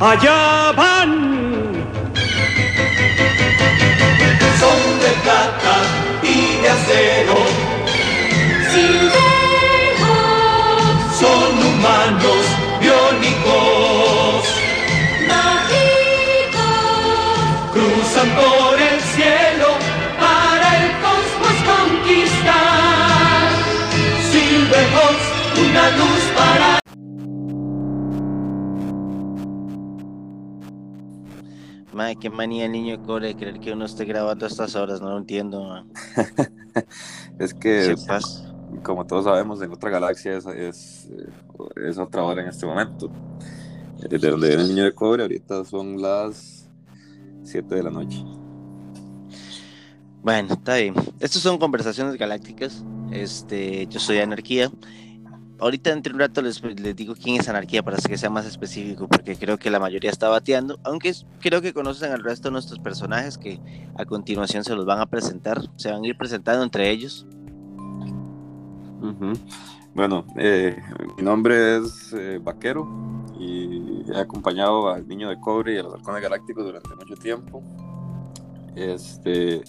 allá van. Son de plata y de acero. Madre, qué manía el niño de creer que uno esté grabando a estas horas, no lo entiendo. Es que, ¿Qué pasa? como todos sabemos, en otra galaxia es, es, eh, es otra hora en este momento. Eh, De donde viene el niño de cobre, ahorita son las 7 de la noche. Bueno, está bien. Estas son conversaciones galácticas. Este, yo soy Anarquía. Ahorita entre un rato les, les digo quién es Anarquía para que sea más específico, porque creo que la mayoría está bateando, aunque creo que conocen al resto de nuestros personajes que a continuación se los van a presentar, se van a ir presentando entre ellos. Bueno, eh, mi nombre es eh, Vaquero y he acompañado al Niño de Cobre y a los Halcones Galácticos durante mucho tiempo. Este,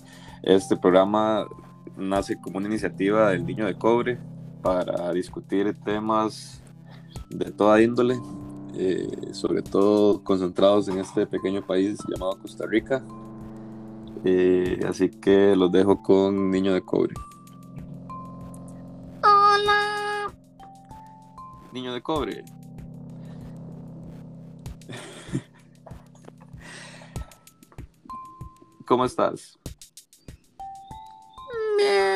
este programa nace como una iniciativa del Niño de Cobre para discutir temas de toda índole, eh, sobre todo concentrados en este pequeño país llamado Costa Rica. Eh, así que los dejo con Niño de Cobre. hola, Niño de cobre. ¿Cómo estás? bien,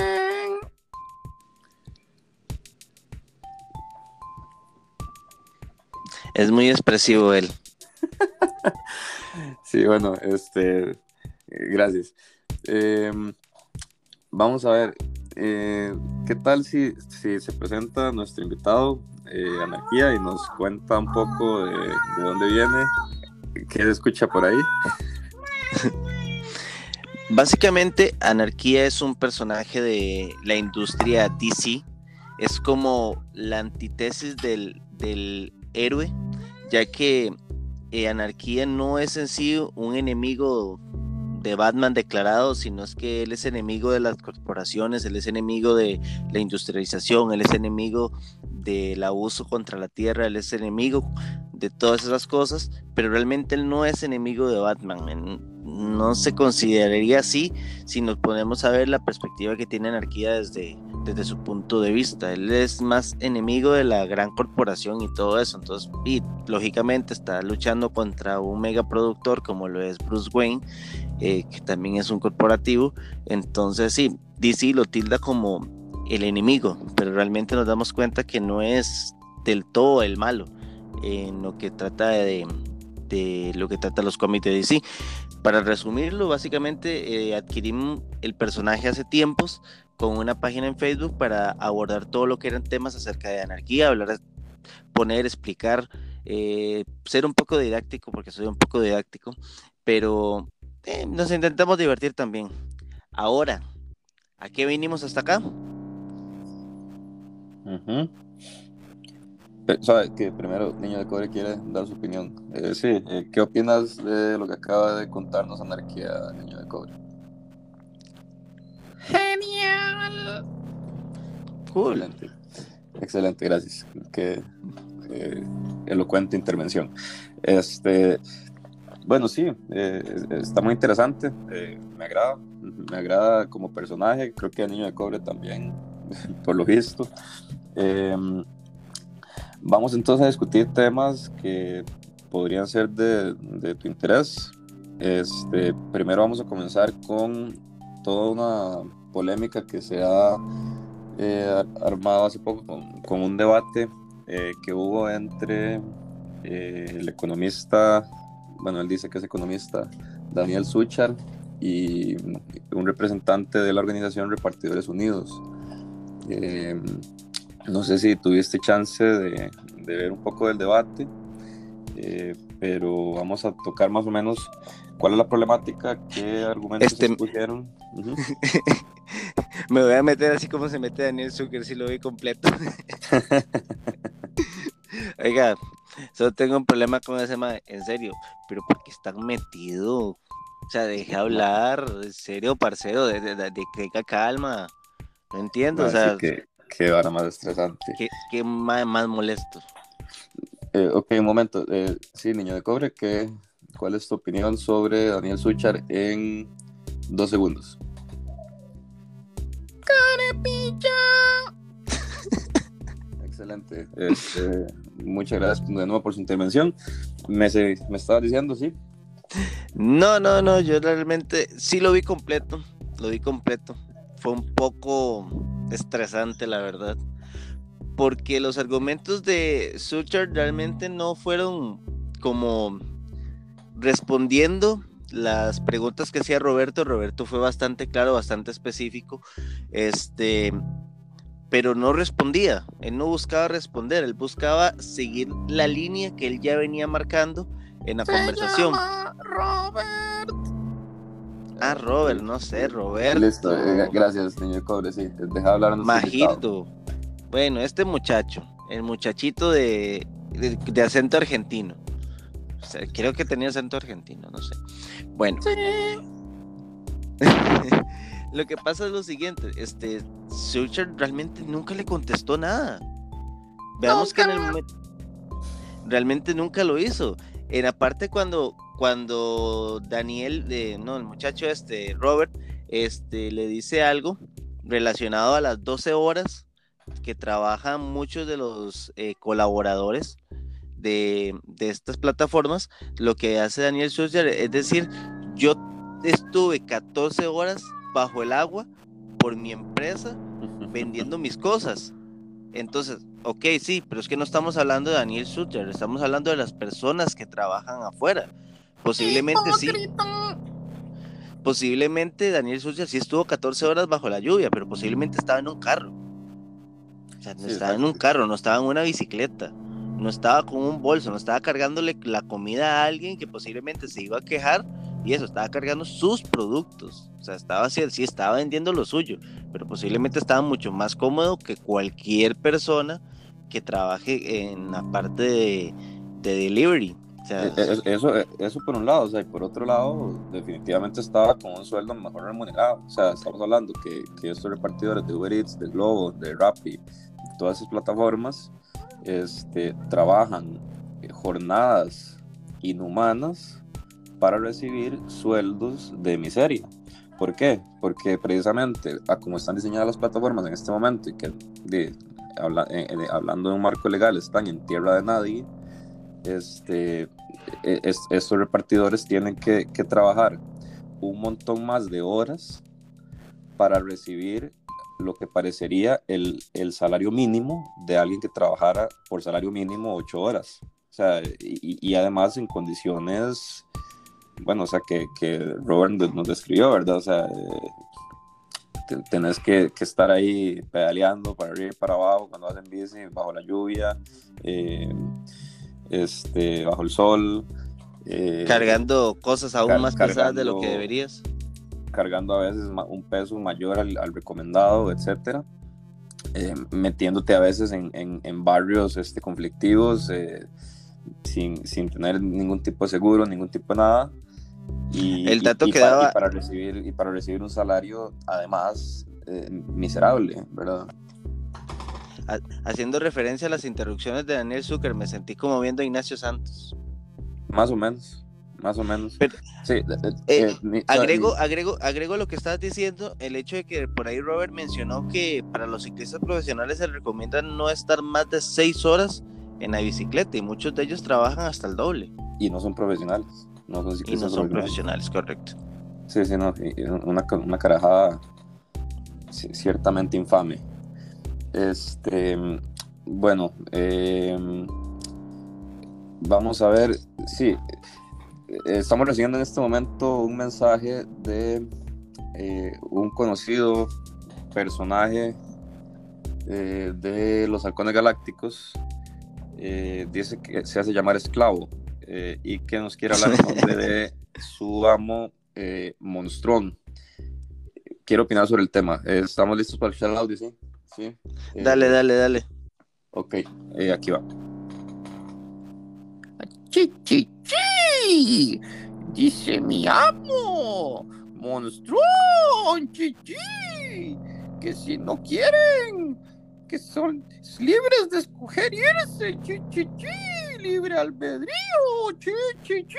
Es muy expresivo él. Sí, bueno, este, gracias. Eh, vamos a ver, eh, ¿qué tal si, si se presenta nuestro invitado, eh, Anarquía, y nos cuenta un poco de, de dónde viene, qué se escucha por ahí? Básicamente, Anarquía es un personaje de la industria DC. Es como la antítesis del, del héroe, ya que eh, Anarquía no es en sí un enemigo de Batman declarado, sino es que él es enemigo de las corporaciones, él es enemigo de la industrialización, él es enemigo del abuso contra la tierra, él es enemigo de todas esas cosas, pero realmente él no es enemigo de Batman. No se consideraría así si nos ponemos a ver la perspectiva que tiene Anarquía desde, desde su punto de vista. Él es más enemigo de la gran corporación y todo eso. Entonces, y lógicamente está luchando contra un megaproductor como lo es Bruce Wayne, eh, que también es un corporativo. Entonces, sí, DC lo tilda como el enemigo, pero realmente nos damos cuenta que no es del todo el malo en lo que trata de, de lo que trata los cómics de DC. Para resumirlo, básicamente eh, adquirimos el personaje hace tiempos con una página en Facebook para abordar todo lo que eran temas acerca de anarquía, hablar, poner, explicar, eh, ser un poco didáctico, porque soy un poco didáctico, pero eh, nos intentamos divertir también. Ahora, ¿a qué vinimos hasta acá? Pe- Sabe que primero Niño de Cobre quiere dar su opinión. Eh, sí, eh, ¿qué opinas de lo que acaba de contarnos Anarquía, Niño de Cobre? genial, Cool. Excelente, excelente, gracias. Qué eh, elocuente intervención. Este, bueno, sí, eh, está muy interesante. eh, me agrada, me agrada como personaje. Creo que el Niño de Cobre también, por lo visto. Eh, vamos entonces a discutir temas que podrían ser de, tu interés. Este, primero vamos a comenzar con toda una polémica que se ha eh, ar- armado hace poco con, un debate eh, que hubo entre eh, el economista, bueno, él dice que es economista, Daniel Suchar, y un representante de la organización Repartidores Unidos. No sé si tuviste chance de, de ver un poco del debate, eh, pero vamos a tocar más o menos cuál es la problemática, qué argumentos Este- se pusieron. Ujú. Me voy a meter así como se mete Daniel Zucker si lo vi completo. Oiga, Solo tengo un problema con ese mae, en serio. Pero porque están metido. O sea, deje hablar, en serio, parcero, de, de, de, calma. No entiendo, o sea, que, qué vara más estresante. qué, qué mae más molesto. Eh, ok, un momento. Eh, sí, niño de cobre, ¿qué, ¿cuál es tu opinión sobre Daniel Suchar en dos segundos? Carepilla. Excelente. Este, muchas gracias de nuevo por su intervención. Me, se- me estaba diciendo, sí. No, no, no, yo realmente sí lo vi completo, lo vi completo. Fue un poco estresante, la verdad, porque los argumentos de Suchard realmente no fueron como respondiendo las preguntas que hacía Roberto. Roberto fue bastante claro, bastante específico, este, pero no respondía. Él no buscaba responder, él buscaba seguir la línea que él ya venía marcando en la Se conversación. llama Robert. Ah, Robert, no sé, Roberto. Listo, eh, gracias, niño de cobre, sí. Deja. Majito. Bueno, este muchacho, el muchachito de, de, de acento argentino. O sea, creo que tenía acento argentino, no sé. Bueno, Sí. lo que pasa es lo siguiente, este, Sucher realmente nunca le contestó nada. Veamos que en el momento realmente nunca lo hizo. En la parte cuando cuando Daniel, eh, no, el muchacho este, Robert, este, le dice algo relacionado a las 12 horas que trabajan muchos de los eh, colaboradores de, de estas plataformas, lo que hace Daniel Sucher es decir, yo estuve 14 horas bajo el agua por mi empresa vendiendo mis cosas. Entonces, ok, sí, pero es que no estamos hablando de Daniel Sutter, estamos hablando de las personas que trabajan afuera. Posiblemente sí, posiblemente Daniel Sutter sí estuvo 14 horas bajo la lluvia, pero posiblemente estaba en un carro. O sea, no Sí, estaba en un carro, no estaba en una bicicleta, no estaba con un bolso, no estaba cargándole la comida a alguien que posiblemente se iba a quejar y eso, estaba cargando sus productos. O sea, estaba sí estaba vendiendo lo suyo, pero posiblemente estaba mucho más cómodo que cualquier persona que trabaje en la parte de, de delivery. O sea, Eh, eh, Eso, eh, eso por un lado, o sea, y por otro lado, definitivamente estaba con un sueldo mejor remunerado. O sea, estamos hablando que, que estos repartidores de Uber Eats, de Globo, de Rappi, todas esas plataformas, este, trabajan jornadas inhumanas para recibir sueldos de miseria. ¿Por qué? Porque precisamente a como están diseñadas las plataformas en este momento y que de- habla- eh, eh, hablando de un marco legal están en tierra de nadie, este, e- es- estos repartidores tienen que, que trabajar un montón más de horas para recibir lo que parecería el, el salario mínimo de alguien que trabajara por salario mínimo ocho horas. O sea, y, y además en condiciones, bueno, o sea, que, que Robert nos describió, ¿verdad? O sea, eh, te- tenés que, que estar ahí pedaleando para arriba y para abajo cuando vas en bici, bajo la lluvia, eh, este, bajo el sol. eh, cargando cosas aún car- más pesadas de lo que deberías. cargando a veces un peso mayor al, al recomendado, etcétera, eh, metiéndote a veces en, en- en barrios este, conflictivos eh, sin, sin tener ningún tipo de seguro, ningún tipo de nada. Y, El dato y que daba- y para recibir y para recibir un salario además eh, miserable, ¿verdad? Ha- Haciendo referencia a las interrupciones de Daniel Zucker, me sentí como viendo a Ignacio Santos. Más o menos, más o menos. Pero- sí, eh, Eh, ni- Agrego, agrego, agrego lo que estabas diciendo, el hecho de que por ahí Robert mencionó que para los ciclistas profesionales se recomienda no estar más de seis horas en la bicicleta y muchos de ellos trabajan hasta el doble y no son profesionales. No son y no son profesionales. correcto. Sí, sí, no, una, una carajada ci- ciertamente infame. Este, bueno, eh, vamos a ver, sí, estamos recibiendo en este momento un mensaje de eh, un conocido personaje eh, de los halcones galácticos. Dice que se hace llamar esclavo eh, y que nos quiere hablar en nombre de su amo eh, Monstrón. Quiero opinar sobre el tema. Eh, ¿Estamos listos para escuchar el audio? Sí. ¿Sí? Eh, Dale, dale, dale. Ok, eh, aquí va. Chi, chi, chi. Dice mi amo. Monstruón, chi, chi. Que si no quieren, que son libres de escoger irse. Chi, chi, chi. Libre albedrío. Chi, chi, chi.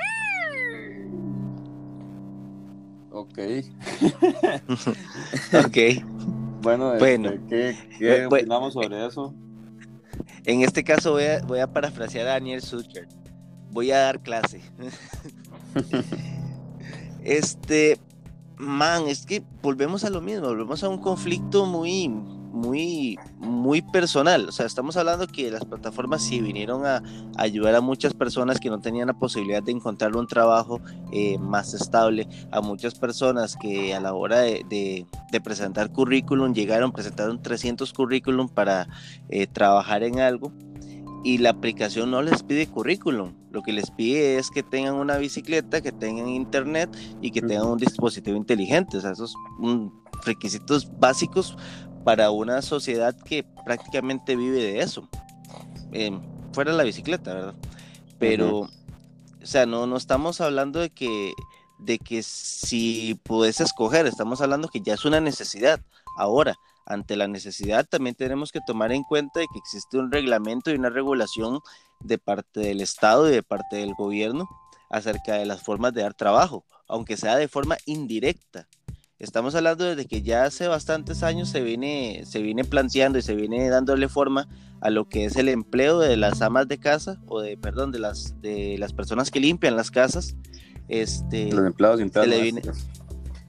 Ok. Ok. Bueno, Bueno. este, ¿qué, qué opinamos sobre eso? En este caso voy a, voy a parafrasear a Daniel Sucher. Voy a dar clase. este, man, es que volvemos a lo mismo, volvemos a un conflicto muy, muy, muy personal. O sea, estamos hablando que las plataformas sí vinieron a, a ayudar a muchas personas que no tenían la posibilidad de encontrar un trabajo eh, más estable, a muchas personas que a la hora de, de- de presentar currículum llegaron, presentaron 300 currículum para eh, trabajar en algo y la aplicación no les pide currículum. Lo que les pide es que tengan una bicicleta, que tengan internet y que tengan un dispositivo inteligente. O sea, esos son requisitos básicos para una sociedad que prácticamente vive de eso. Eh, fuera la bicicleta, ¿verdad? Pero, o sea, no, no estamos hablando de que, de que si puedes escoger, estamos hablando que ya es una necesidad. Ahora, ante la necesidad también tenemos que tomar en cuenta de que existe un reglamento y una regulación de parte del Estado y de parte del gobierno acerca de las formas de dar trabajo, aunque sea de forma indirecta. Estamos hablando desde que ya hace bastantes años se viene, se viene planteando y se viene dándole forma a lo que es el empleo de las amas de casa o de, perdón, de las, de las personas que limpian las casas. Este, Los empleados internos. viene-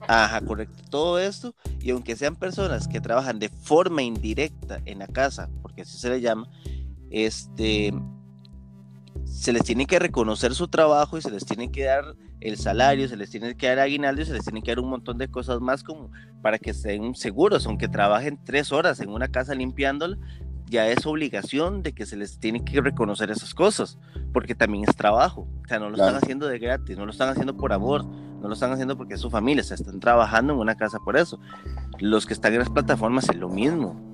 Ajá, correcto. Todo esto, y aunque sean personas que trabajan de forma indirecta en la casa, porque así se le llama, este, se les tiene que reconocer su trabajo y se les tiene que dar el salario, se les tiene que dar aguinaldo y se les tiene que dar un montón de cosas más como para que estén seguros, aunque trabajen tres horas en una casa limpiándola, ya es obligación de que se les tiene que reconocer esas cosas, porque también es trabajo, o sea, no lo Claro. están haciendo de gratis, no lo están haciendo por amor, no lo están haciendo porque es su familia, se están trabajando en una casa por eso. Los que están en las plataformas es lo mismo.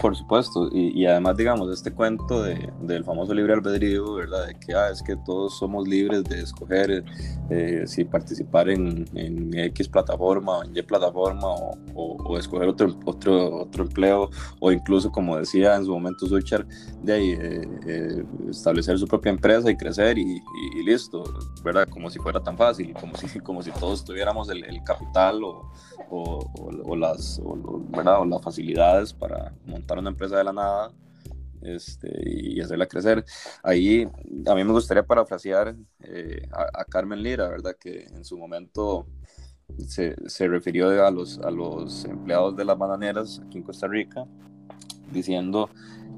Por, supuesto, y, además, digamos, este cuento de, del famoso libre albedrío, ¿verdad? De que ah, es que todos somos libres de escoger eh, si participar en, X plataforma o en Y plataforma o, escoger otro, otro, otro empleo, o incluso, como decía en su momento Suchar, de ahí, eh, eh, establecer su propia empresa y crecer y, listo, ¿verdad? Como si fuera tan fácil, como si, como si todos tuviéramos el, el capital o, o, las, ¿verdad? o las facilidades para montar una empresa de la nada este, y hacerla crecer. Ahí a mí me gustaría parafrasear eh, a, a Carmen Lira, ¿verdad? Que en su momento se, se refirió a los, a los empleados de las bananeras aquí en Costa Rica, diciendo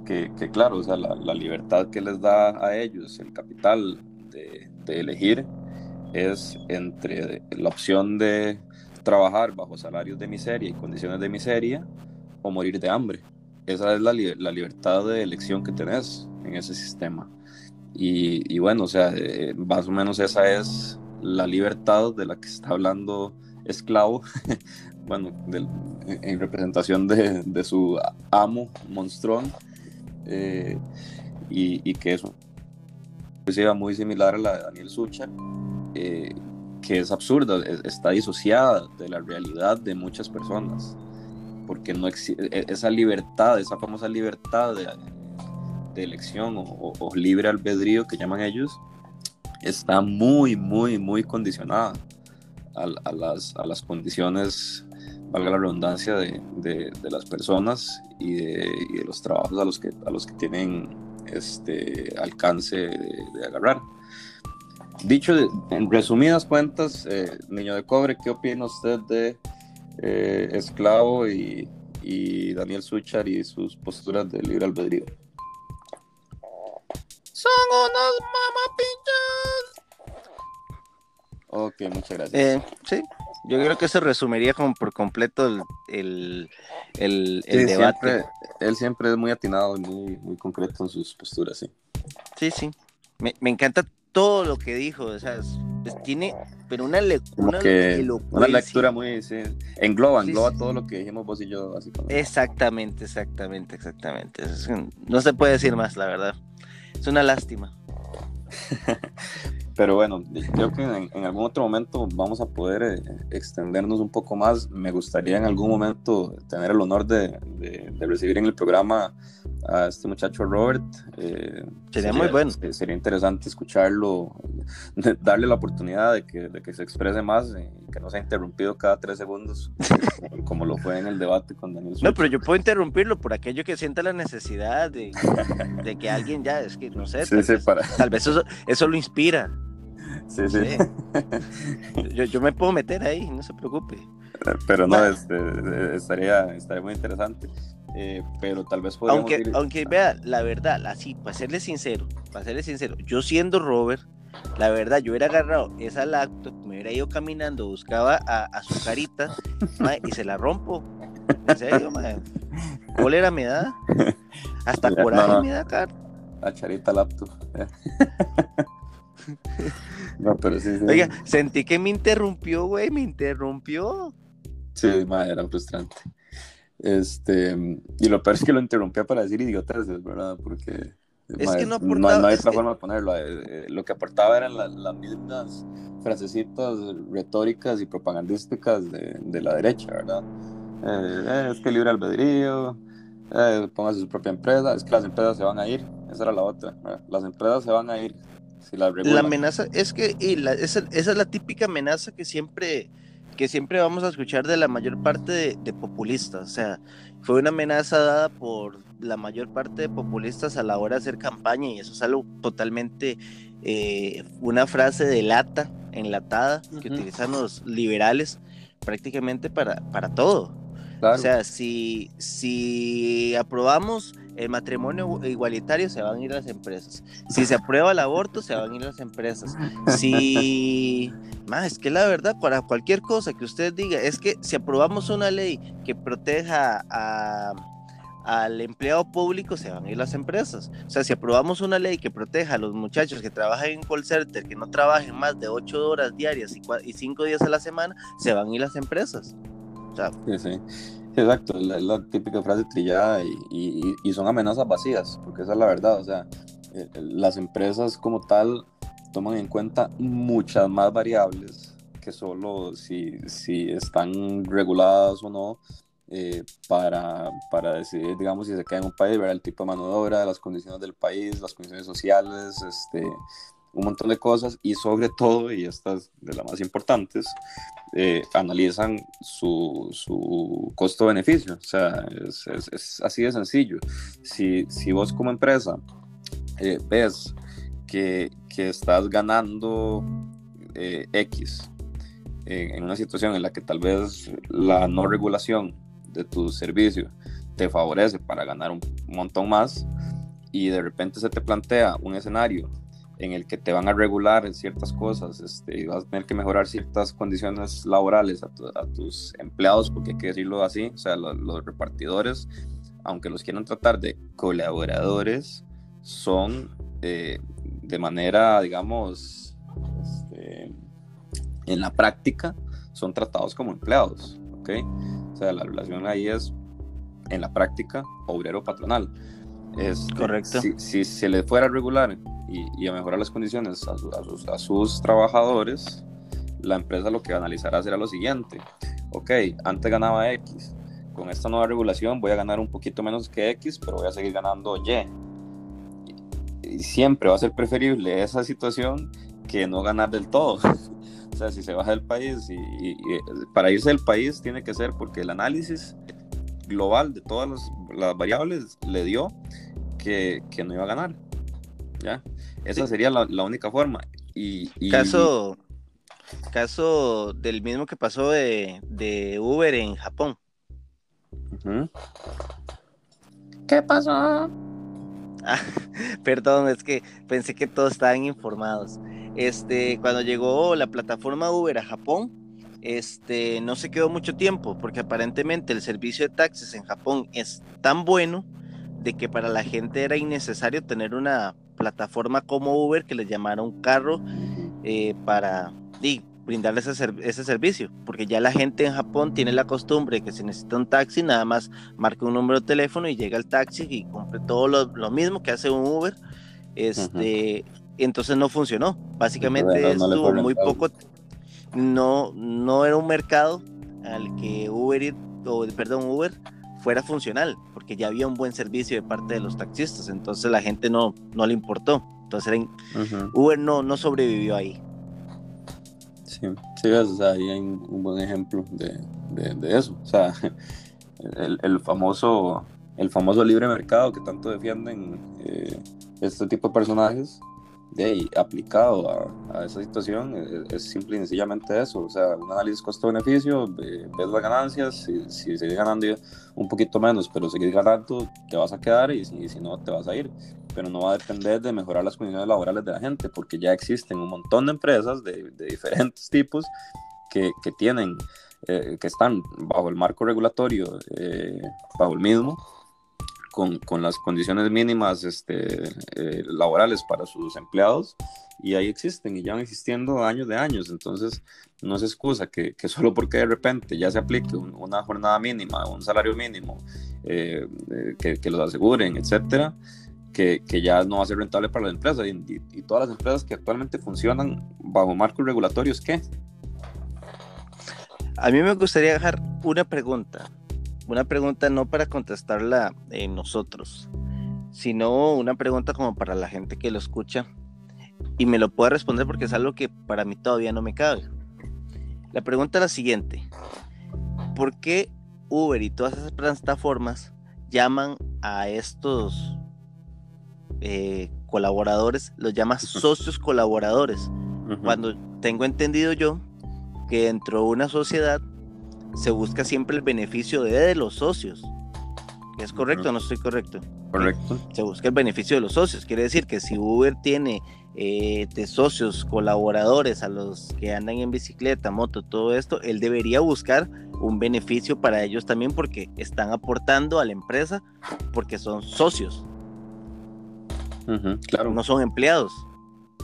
que, que claro, o sea, la, la libertad que les da a ellos, el capital de, de elegir, es entre la opción de trabajar bajo salarios de miseria y condiciones de miseria o morir de hambre. Esa es la, la libertad de elección que tenés en ese sistema. Y, y bueno, o sea, eh, más o menos esa es la libertad de la que está hablando Esclavo, bueno, del- en en representación de, de su amo, Monstrón, eh, y, y que es poesía muy similar a la de Daniel Sucha, eh, que es absurda, es- está disociada de la realidad de muchas personas, porque no existe esa libertad, esa famosa libertad de, de elección o, o- libre albedrío que llaman ellos, está muy, muy, muy condicionada a, a las, a las condiciones, valga la redundancia, de, de- de las personas y de, y de los trabajos a los que, a los que tienen este alcance de, agarrar. Dicho en resumidas cuentas, eh, Niño de Cobre, ¿qué opina usted de eh, Esclavo y, y Daniel Suchar y sus posturas de libre albedrío? Son unos mamapinchas. Ok, muchas gracias. eh, sí, yo creo que se resumiría como por completo el, el, el- el Sí, debate. siempre- él siempre es muy atinado y muy, muy concreto en sus posturas, sí. Sí, sí. Me, me encanta todo lo que dijo. O sea, tiene, pero una, le- una que una lectura muy, sí, engloba, Sí, engloba sí. todo lo que dijimos vos y yo, básicamente. Exactamente, exactamente, exactamente. Es no se puede decir más, la verdad. Es una lástima. Pero bueno, creo que en, algún otro momento vamos a poder eh, extendernos un poco más. Me gustaría en algún momento tener el honor de, de recibir en el programa a este muchacho Robert. Eh, sería, muy bueno. Sería interesante escucharlo, darle la oportunidad de que, de que se exprese más y que no sea interrumpido cada tres segundos, como lo fue en el debate con Daniel. No, pero yo puedo interrumpirlo por aquello que sienta la necesidad de, de que alguien ya, es que no sé, tal, vez, eso, eso lo inspira. Sí, sí. Yo, yo, me puedo meter ahí, no se preocupe. Pero no, este, estaría, estaría muy interesante. Eh, pero tal vez podríamos aunque, aunque vea, la verdad, así, para serle sincero, para serle sincero, yo siendo Robert, la verdad, yo hubiera agarrado esa laptop, me hubiera ido caminando, buscaba a, su carita y se la rompo. En serio, mae. Cólera me da. Hasta coraje me da, cara. La charita laptop. no, pero sí, sí. Oiga, sentí que me interrumpió, güey, me interrumpió. Sí, madre, era frustrante. Este, y lo peor es que lo interrumpía para decir idiotas, ¿verdad? Porque es que no, aportaba, no, hay otra forma de ponerlo. Eh, eh, lo que aportaba eran las mismas frasecitas retóricas y propagandísticas de, de la derecha, ¿verdad? Eh, es que libre albedrío, eh, póngase su propia empresa, es que las empresas se van a ir, esa era la otra, las empresas se van a ir. Si la amenaza es que y la, esa, esa, es la típica amenaza que siempre que siempre vamos a escuchar de la mayor parte de, populistas. O sea, fue una amenaza dada por la mayor parte de populistas a la hora de hacer campaña y eso es algo totalmente, eh, una frase de lata, enlatada, que utilizan los liberales prácticamente para, para todo. O sea, si, si aprobamos el matrimonio igualitario, se van a ir las empresas. Si se aprueba el aborto, se van a ir las empresas. Si, más, es que la verdad, para cualquier cosa que usted diga, es que si aprobamos una ley que proteja al empleado público, se van a ir las empresas. O sea, si aprobamos una ley que proteja a los muchachos que trabajan en call center, que no trabajen más de ocho horas diarias y, y cinco días a la semana, se van a ir las empresas. sí, sí. Exacto, es la, típica frase trillada y, son amenazas vacías, porque esa es la verdad, o sea, eh, eh, las empresas como tal toman en cuenta muchas más variables que solo si, si están reguladas o no eh, para, para decidir, digamos, si se queda en un país, ver el tipo de mano de obra, las condiciones del país, las condiciones sociales, este, un montón de cosas y sobre todo, y estas de las más importantes, eh, analizan su, su costo-beneficio. O sea, es, es, así de sencillo. Si, si vos como empresa eh, ves que, que, estás ganando eh, X en una situación en la que tal vez la no regulación de tu servicio te favorece para ganar un montón más y de repente se te plantea un escenario en el que te van a regular en ciertas cosas este, y vas a tener que mejorar ciertas condiciones laborales a, tus empleados, porque hay que decirlo así, o sea, los repartidores, aunque los quieran tratar de colaboradores, son eh, de manera, digamos, este, en la práctica, son tratados como empleados, ¿ok? O sea, la relación ahí es, en la práctica, obrero-patronal. Es, Correcto. Si, si se le fuera a regular y, a mejorar las condiciones a, sus, a, sus, trabajadores, la empresa lo que analizará será lo siguiente. Ok, antes ganaba X, con esta nueva regulación voy a ganar un poquito menos que X, pero voy a seguir ganando Y. Y siempre va a ser preferible esa situación que no ganar del todo. o sea, si se baja del país y, para irse del país tiene que ser porque el análisis global de todas las, las variables le dio que, que, no iba a ganar. ¿Ya? Esa sería la, única forma. Y, Caso, caso del mismo que pasó de, Uber en Japón. ¿Qué pasó? Ah, perdón, es que pensé que todos estaban informados. Este, cuando llegó la plataforma Uber a Japón, este, no se quedó mucho tiempo, porque aparentemente el servicio de taxis en Japón es tan bueno de que para la gente era innecesario tener una plataforma como Uber que les llamara un carro eh, para brindarles ese, servicio, porque ya la gente en Japón tiene la costumbre que si necesita un taxi, nada más marca un número de teléfono y llega el taxi y compre todo lo, mismo que hace un Uber. Este, entonces no funcionó. Básicamente estuvo muy poco, no, no era un mercado al que Uber, o, perdón, Uber fuera funcional, porque ya había un buen servicio de parte de los taxistas, entonces la gente no, no le importó. Entonces Uber no, no sobrevivió ahí. Sí, sí, o sea, ahí hay un buen ejemplo de, de, eso. O sea, el, el, famoso, el famoso libre mercado que tanto defienden eh, este tipo de personajes, de aplicado a, a, esa situación es, simple y sencillamente eso, o sea, un análisis costo-beneficio, ves las ganancias, si, si sigues ganando un poquito menos, pero sigues ganando, te vas a quedar y si, si, no, te vas a ir, pero no va a depender de mejorar las condiciones laborales de la gente, porque ya existen un montón de empresas de, de diferentes tipos que, que tienen, eh, que están bajo el marco regulatorio, eh, bajo el mismo, con, con las condiciones mínimas este, eh, laborales para sus empleados y ahí existen y ya van existiendo años de años. Entonces, no es excusa que, que solo porque de repente ya se aplique una jornada mínima, un salario mínimo, eh, eh, que, que, los aseguren, etcétera, que, que, ya no va a ser rentable para la empresa. Y, y, todas las empresas que actualmente funcionan bajo marcos regulatorios, ¿qué? A mí me gustaría dejar una pregunta una pregunta no para contestarla en nosotros, sino una pregunta como para la gente que lo escucha y me lo pueda responder porque es algo que para mí todavía no me cabe. La pregunta es la siguiente. ¿Por qué Uber y todas esas plataformas llaman a estos eh, colaboradores, los llaman socios colaboradores? Cuando tengo entendido yo que dentro de una sociedad se busca siempre el beneficio de, los socios. ¿Es correcto o no estoy correcto? Correcto. Se busca el beneficio de los socios. Quiere decir que si Uber tiene eh, de socios, colaboradores, a los que andan en bicicleta, moto, todo esto, él debería buscar un beneficio para ellos también porque están aportando a la empresa porque son socios. claro. No son empleados.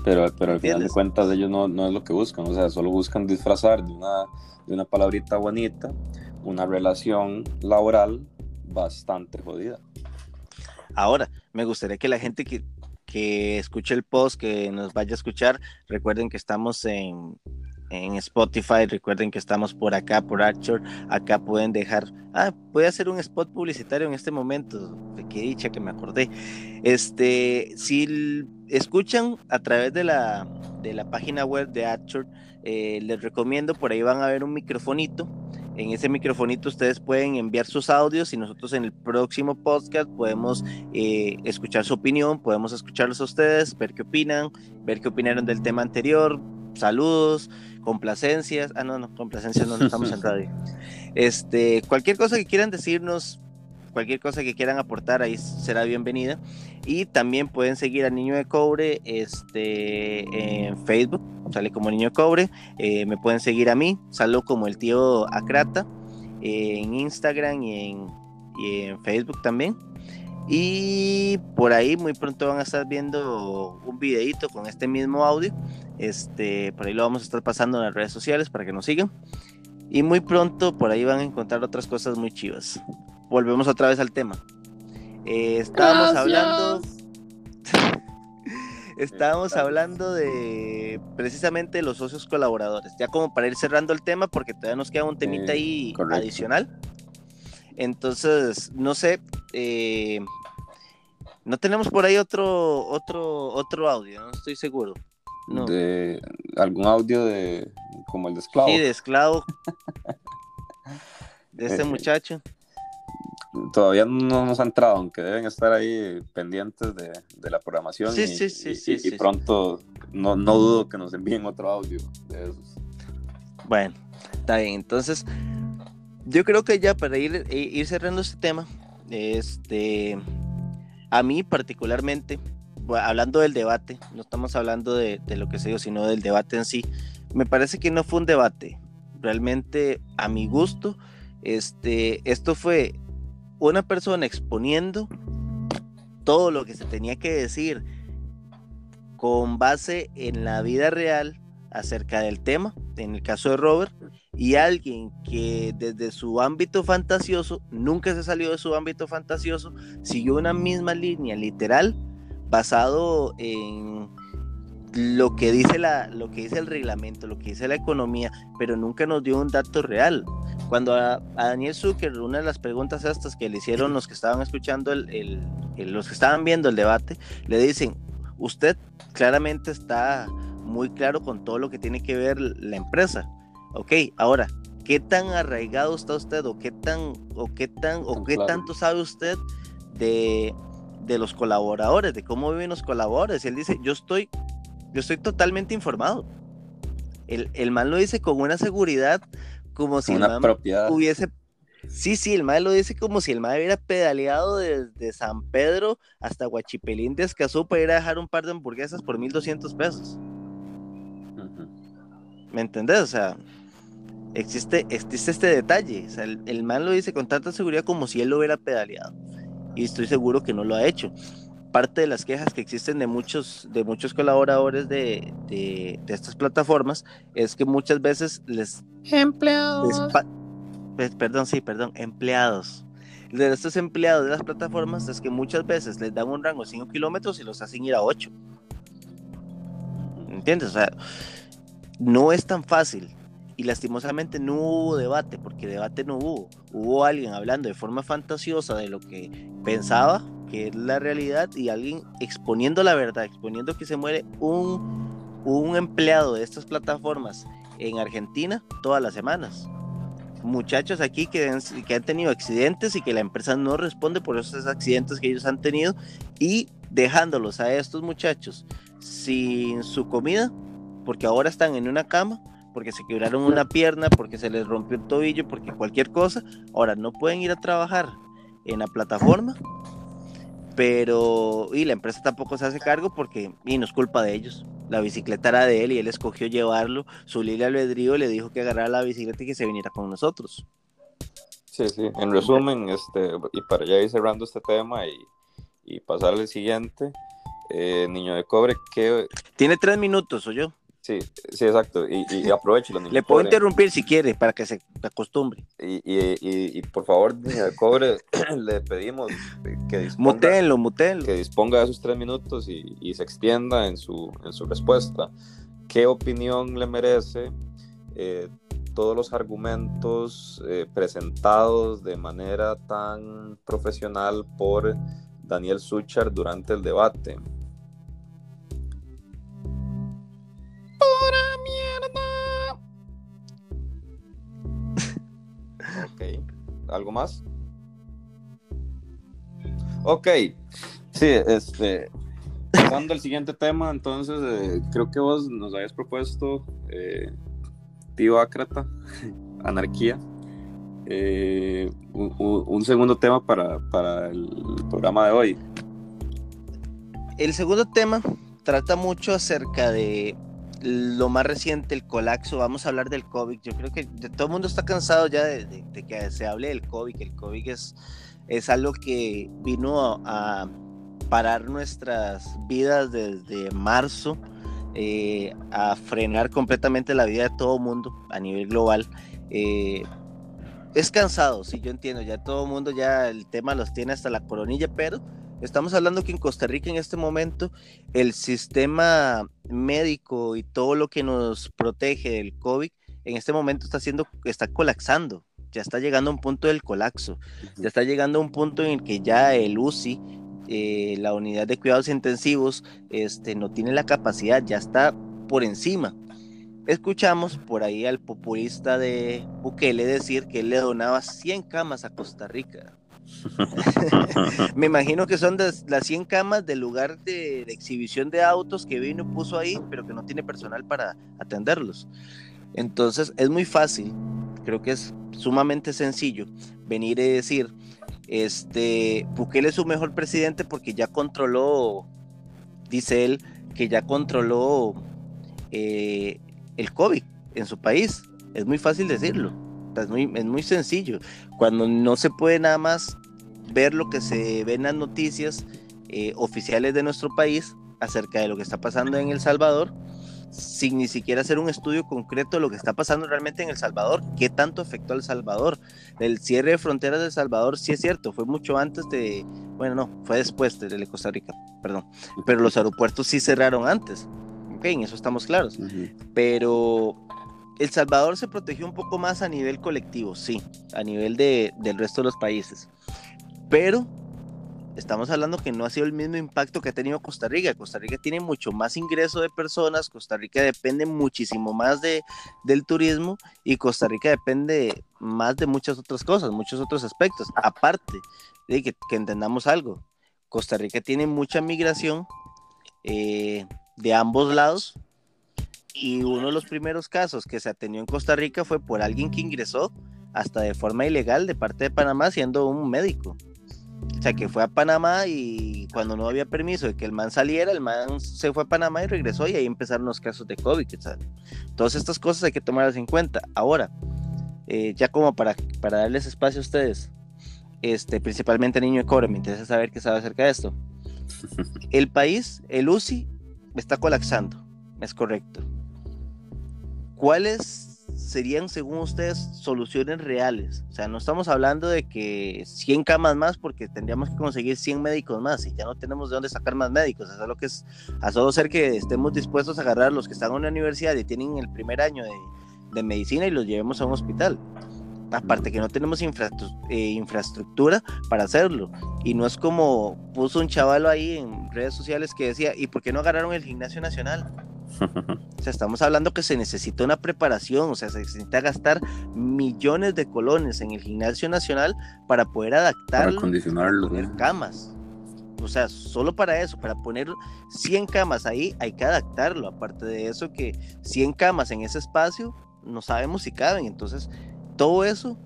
Pero, pero al final de cuentas ellos no, no es lo que buscan, o sea, solo buscan disfrazar de una de una palabrita bonita, una relación laboral bastante jodida. Ahora, me gustaría que la gente que, que escuche el post, que nos vaya a escuchar, recuerden que estamos en, en Spotify, recuerden que estamos por acá, por Archer, acá pueden dejar, ah, puede hacer un spot publicitario en este momento, qué dicha que me acordé. Este, si escuchan a través de la, de la página web de Archer, eh, les recomiendo, por ahí van a ver un microfonito. En ese microfonito ustedes pueden enviar sus audios y nosotros en el próximo podcast podemos eh, escuchar su opinión, podemos escucharlos a ustedes, ver qué opinan, ver qué opinaron del tema anterior, saludos, complacencias. Ah, no, no, complacencias no, no estamos en radio. Este, cualquier cosa que quieran decirnos, cualquier cosa que quieran aportar ahí será bienvenida. Y también pueden seguir a Niño de Cobre este, en Facebook, sale como Niño de Cobre. Eh, me pueden seguir a mí, salgo como el tío Acrata, eh, en Instagram y en, y en Facebook también. Y por ahí muy pronto van a estar viendo un videito con este mismo audio. Este, por ahí lo vamos a estar pasando en las redes sociales para que nos sigan. Y muy pronto por ahí van a encontrar otras cosas muy chivas volvemos otra vez al tema. Eh, estábamos hablando. estábamos hablando de precisamente los socios colaboradores. Ya como para ir cerrando el tema, porque todavía nos queda un temita ahí adicional. Entonces, no sé. Eh, no tenemos por ahí otro, otro, otro audio, no estoy seguro. De algún audio de como el de esclavo. Sí, de esclavo. de ese muchacho todavía no nos ha entrado, aunque deben estar ahí pendientes de, la programación. Sí, y, sí, sí, sí, y, pronto no, no, dudo que nos envíen otro audio de esos. Bueno, está bien. Entonces, yo creo que ya para ir, ir cerrando este tema, este, a mí particularmente, hablando del debate, no estamos hablando de, lo que se dio, sino del debate en sí, me parece que no fue un debate. Realmente, a mi gusto, este, esto fue una persona exponiendo todo lo que se tenía que decir con base en la vida real acerca del tema, en el caso de Robert, y alguien que desde su ámbito fantasioso, nunca se salió de su ámbito fantasioso, siguió una misma línea literal basado en lo que dice la, lo que dice el reglamento, lo que dice la economía, pero nunca nos dio un dato real. Cuando a, Daniel Zucker, una de las preguntas estas que le hicieron los que estaban escuchando el, los que estaban viendo el debate, le dicen, usted claramente está muy claro con todo lo que tiene que ver la empresa. Ok, ahora, ¿qué tan arraigado está usted o qué tan o qué tan o qué tanto sabe usted de, de los colaboradores, de cómo viven los colaboradores? él dice, yo estoy yo estoy totalmente informado. El, el man lo dice con una seguridad como si una propiedad. hubiese... Sí, sí, el man lo dice como si el man hubiera pedaleado desde San Pedro hasta Guachipelín de Escazú para ir a dejar un par de hamburguesas por 1200 pesos. ¿Me entendés? O sea, existe, existe este detalle. O sea, el, el, man lo dice con tanta seguridad como si él lo hubiera pedaleado. Y estoy seguro que no lo ha hecho parte de las quejas que existen de muchos, de muchos colaboradores de, de, estas plataformas es que muchas veces les... Empleados. perdón, sí, perdón, empleados. De estos empleados de las plataformas es que muchas veces les dan un rango de 5 kilómetros y los hacen ir a 8. ¿Entiendes? O sea, no es tan fácil. Y lastimosamente no hubo debate, porque debate no hubo. Hubo alguien hablando de forma fantasiosa de lo que pensaba que es la realidad y alguien exponiendo la verdad, exponiendo que se muere un, un empleado de estas plataformas en Argentina todas las semanas. Muchachos aquí que que han tenido accidentes y que la empresa no responde por esos accidentes que ellos han tenido y dejándolos a estos muchachos sin su comida, porque ahora están en una cama, porque se quebraron una pierna, porque se les rompió el tobillo, porque cualquier cosa, ahora no pueden ir a trabajar en la plataforma pero y la empresa tampoco se hace cargo porque y no es culpa de ellos. La bicicleta era de él y él escogió llevarlo. Su libre albedrío le dijo que agarrara la bicicleta y que se viniera con nosotros. Sí, sí. En resumen, este, y para ya ir cerrando este tema y, y pasar al siguiente, eh, Niño de Cobre, ¿qué...? Tiene tres minutos, ¿o yo? Sí, sí, exacto. Y, y aprovecho. Le puedo interrumpir si quiere para que se acostumbre. Y, y por favor, cobre, le pedimos que disponga, que disponga de esos tres minutos y, se extienda en su, en su respuesta. ¿Qué opinión le merece eh, todos los argumentos eh, presentados de manera tan profesional por Daniel Suchar durante el debate? ¿Algo más? Ok, sí, este, pasando al siguiente tema, entonces eh, creo que vos nos habías propuesto, eh, tío Acrata, anarquía, eh, un, segundo tema para, para el programa de hoy. El segundo tema trata mucho acerca de lo más reciente, el colapso, vamos a hablar del COVID. Yo creo que todo el mundo está cansado ya de, que se hable del COVID, el COVID es, es algo que vino a, parar nuestras vidas desde marzo, eh, a frenar completamente la vida de todo el mundo a nivel global. Eh, es cansado, sí, yo entiendo, ya todo el mundo ya el tema los tiene hasta la coronilla, pero Estamos hablando que en Costa Rica en este momento el sistema médico y todo lo que nos protege del COVID en este momento está haciendo, está colapsando, ya está llegando a un punto del colapso, ya está llegando a un punto en el que ya el UCI, eh, la unidad de cuidados intensivos, este, no tiene la capacidad, ya está por encima. Escuchamos por ahí al populista de Bukele decir que él le donaba 100 camas a Costa Rica. Me imagino que son las 100 camas del lugar de, exhibición de autos que vino puso ahí, pero que no tiene personal para atenderlos. Entonces es muy fácil, creo que es sumamente sencillo venir y decir, este, Bukele es su mejor presidente porque ya controló, dice él, que ya controló eh, el COVID en su país. Es muy fácil decirlo. Es muy, es muy sencillo. Cuando no se puede nada más ver lo que se ve en las noticias eh, oficiales de nuestro país acerca de lo que está pasando en El Salvador, sin ni siquiera hacer un estudio concreto de lo que está pasando realmente en El Salvador, qué tanto afectó a El Salvador. El cierre de fronteras de El Salvador sí es cierto, fue mucho antes de, bueno, no, fue después de Costa Rica, perdón, pero los aeropuertos sí cerraron antes. Ok, en eso estamos claros. Ujú. Pero El Salvador se protegió un poco más a nivel colectivo, sí, a nivel de, del resto de los países. Pero estamos hablando que no ha sido el mismo impacto que ha tenido Costa Rica. Costa Rica tiene mucho más ingreso de personas, Costa Rica depende muchísimo más de, del turismo y Costa Rica depende más de muchas otras cosas, muchos otros aspectos. Aparte de que, entendamos algo, Costa Rica tiene mucha migración eh, de ambos lados y uno de los primeros casos que se atendió en Costa Rica fue por alguien que ingresó hasta de forma ilegal de parte de Panamá siendo un médico. O sea, que fue a Panamá y cuando no había permiso de que el man saliera, el man se fue a Panamá y regresó y ahí empezaron los casos de COVID. ¿sabes? Todas estas cosas hay que tomarlas en cuenta. Ahora, eh, ya como para, para darles espacio a ustedes, este, principalmente Niño de Cobre, me interesa saber qué sabe acerca de esto. El país, el UCI, está colapsando, es correcto. ¿Cuáles serían, según ustedes, soluciones reales? O sea, no estamos hablando de que 100 camas más, porque tendríamos que conseguir 100 médicos más y ya no tenemos de dónde sacar más médicos. Eso es lo que es, a solo ser que estemos dispuestos a agarrar a los que están en la universidad y tienen el primer año de, de medicina y los llevemos a un hospital. Aparte que no tenemos infrastru- eh, infraestructura para hacerlo. Y no es como puso un chaval ahí en redes sociales que decía, ¿y por qué no agarraron el gimnasio nacional? O sea, estamos hablando que se necesita una preparación, o sea, se necesita gastar millones de colones en el gimnasio nacional para poder para adaptarlo, poner ¿no? camas. O sea, solo para eso, para poner 100 camas ahí, hay que adaptarlo. Aparte de eso, que 100 camas en ese espacio, no sabemos si caben. Entonces, todo eso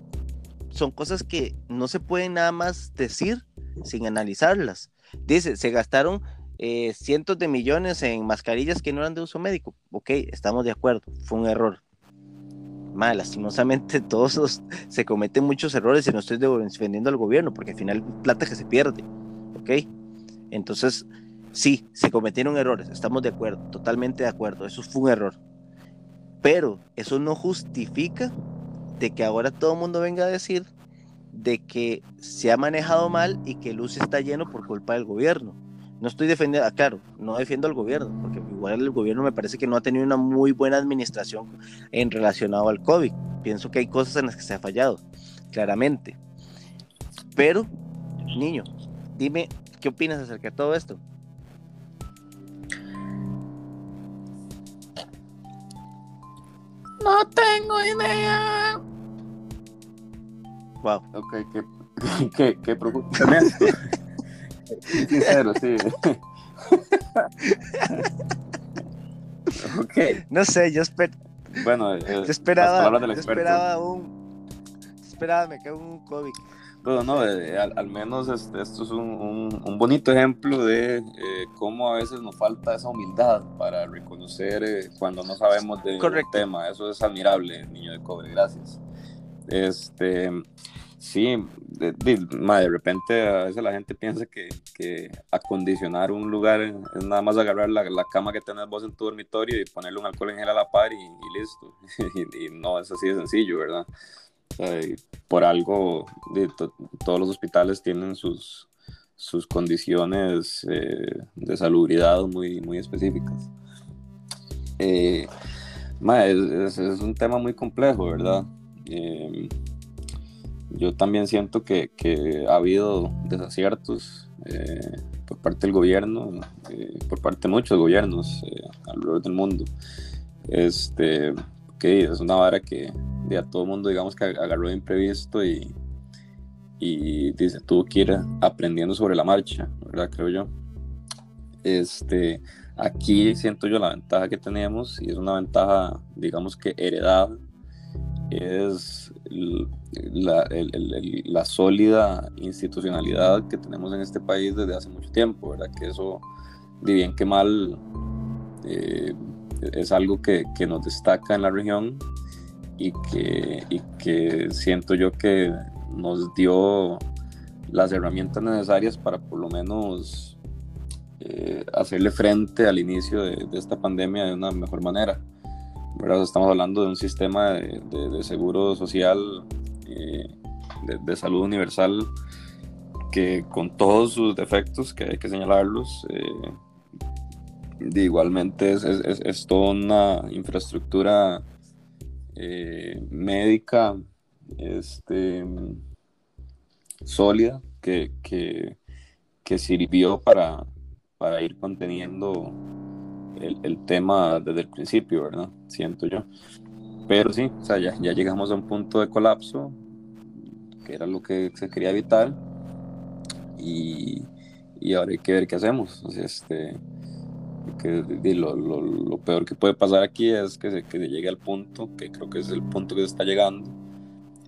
son cosas que no se pueden nada más decir sin analizarlas. Dice, se gastaron eh, cientos de millones en mascarillas que no eran de uso médico. Ok, estamos de acuerdo, fue un error. Mal, lastimosamente todos se cometen muchos errores y no estoy defendiendo al gobierno porque al final plata que se pierde. Ok, entonces sí, se cometieron errores, estamos de acuerdo, totalmente de acuerdo, eso fue un error. Pero eso no justifica de que ahora todo el mundo venga a decir de que se ha manejado mal y que el está lleno por culpa del gobierno. No estoy defendiendo, ah, claro, no defiendo al gobierno, porque igual el gobierno me parece que no ha tenido una muy buena administración en relacionado al COVID. Pienso que hay cosas en las que se ha fallado, claramente. Pero, niño, dime, ¿qué opinas acerca de todo esto? No tengo idea. Wow. Ok, qué, qué, qué preocupamiento. Sincero, sí. ok, No sé, yo, esper- bueno, eh, yo esperaba, del yo esperaba un, esperaba, me cago un COVID. Bueno, no, eh, al, al menos este, esto es un, un- un bonito ejemplo de eh, cómo a veces nos falta esa humildad para reconocer eh, cuando no sabemos de un Correcto. tema. Eso es admirable, niño de cobre, gracias. Este, sí, de, ma, de repente a veces la gente piensa que, que acondicionar un lugar es nada más agarrar la, la cama que tenés vos en tu dormitorio y ponerle un alcohol en gel a la par y, listo. y, no es así de sencillo, ¿verdad? Por algo de to- todos los hospitales tienen sus, sus condiciones eh, de salubridad muy, muy específicas. Eh, ma, es un tema muy complejo, ¿verdad? Eh, yo también siento que, que ha habido desaciertos eh, por parte del gobierno, eh, por parte de muchos gobiernos eh, alrededor del mundo. Este, que es una vara que de a todo mundo, digamos, que agarró de imprevisto y, y dice, tuvo que ir aprendiendo sobre la marcha, ¿verdad? Creo yo. Este, aquí siento yo la ventaja que tenemos, y es una ventaja, digamos que heredada, es la, el- el- la sólida institucionalidad que tenemos en este país desde hace mucho tiempo, ¿verdad? Que eso, de bien que mal, eh, es algo que, que nos destaca en la región y que, y que siento yo que nos dio las herramientas necesarias para por lo menos eh, hacerle frente al inicio de, de esta pandemia de una mejor manera. Estamos hablando de un sistema de, seguro social, eh, de, de salud universal, que con todos sus defectos, que hay que señalarlos, eh, igualmente es, es, es, toda una infraestructura eh, médica este, sólida que, que, que sirvió para, para, ir conteniendo el, el, tema desde el principio, ¿verdad? Siento yo. Pero sí, o sea, ya, ya llegamos a un punto de colapso, que era lo que se quería evitar, y, y ahora hay que ver qué hacemos. este, que lo, lo, lo, peor que puede pasar aquí es que se, que se llegue al punto, que creo que es el punto que se está llegando,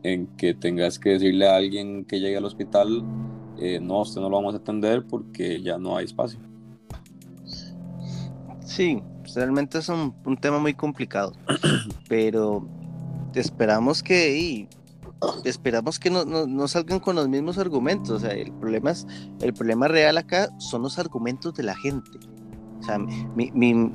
en que tengas que decirle a alguien que llegue al hospital, eh, no, usted no lo vamos a atender porque ya no hay espacio. Sí, realmente es un, un tema muy complicado, pero esperamos que esperamos que no, no, no, salgan con los mismos argumentos. O sea, el problema es, el problema real acá son los argumentos de la gente. O sea, mi, mi,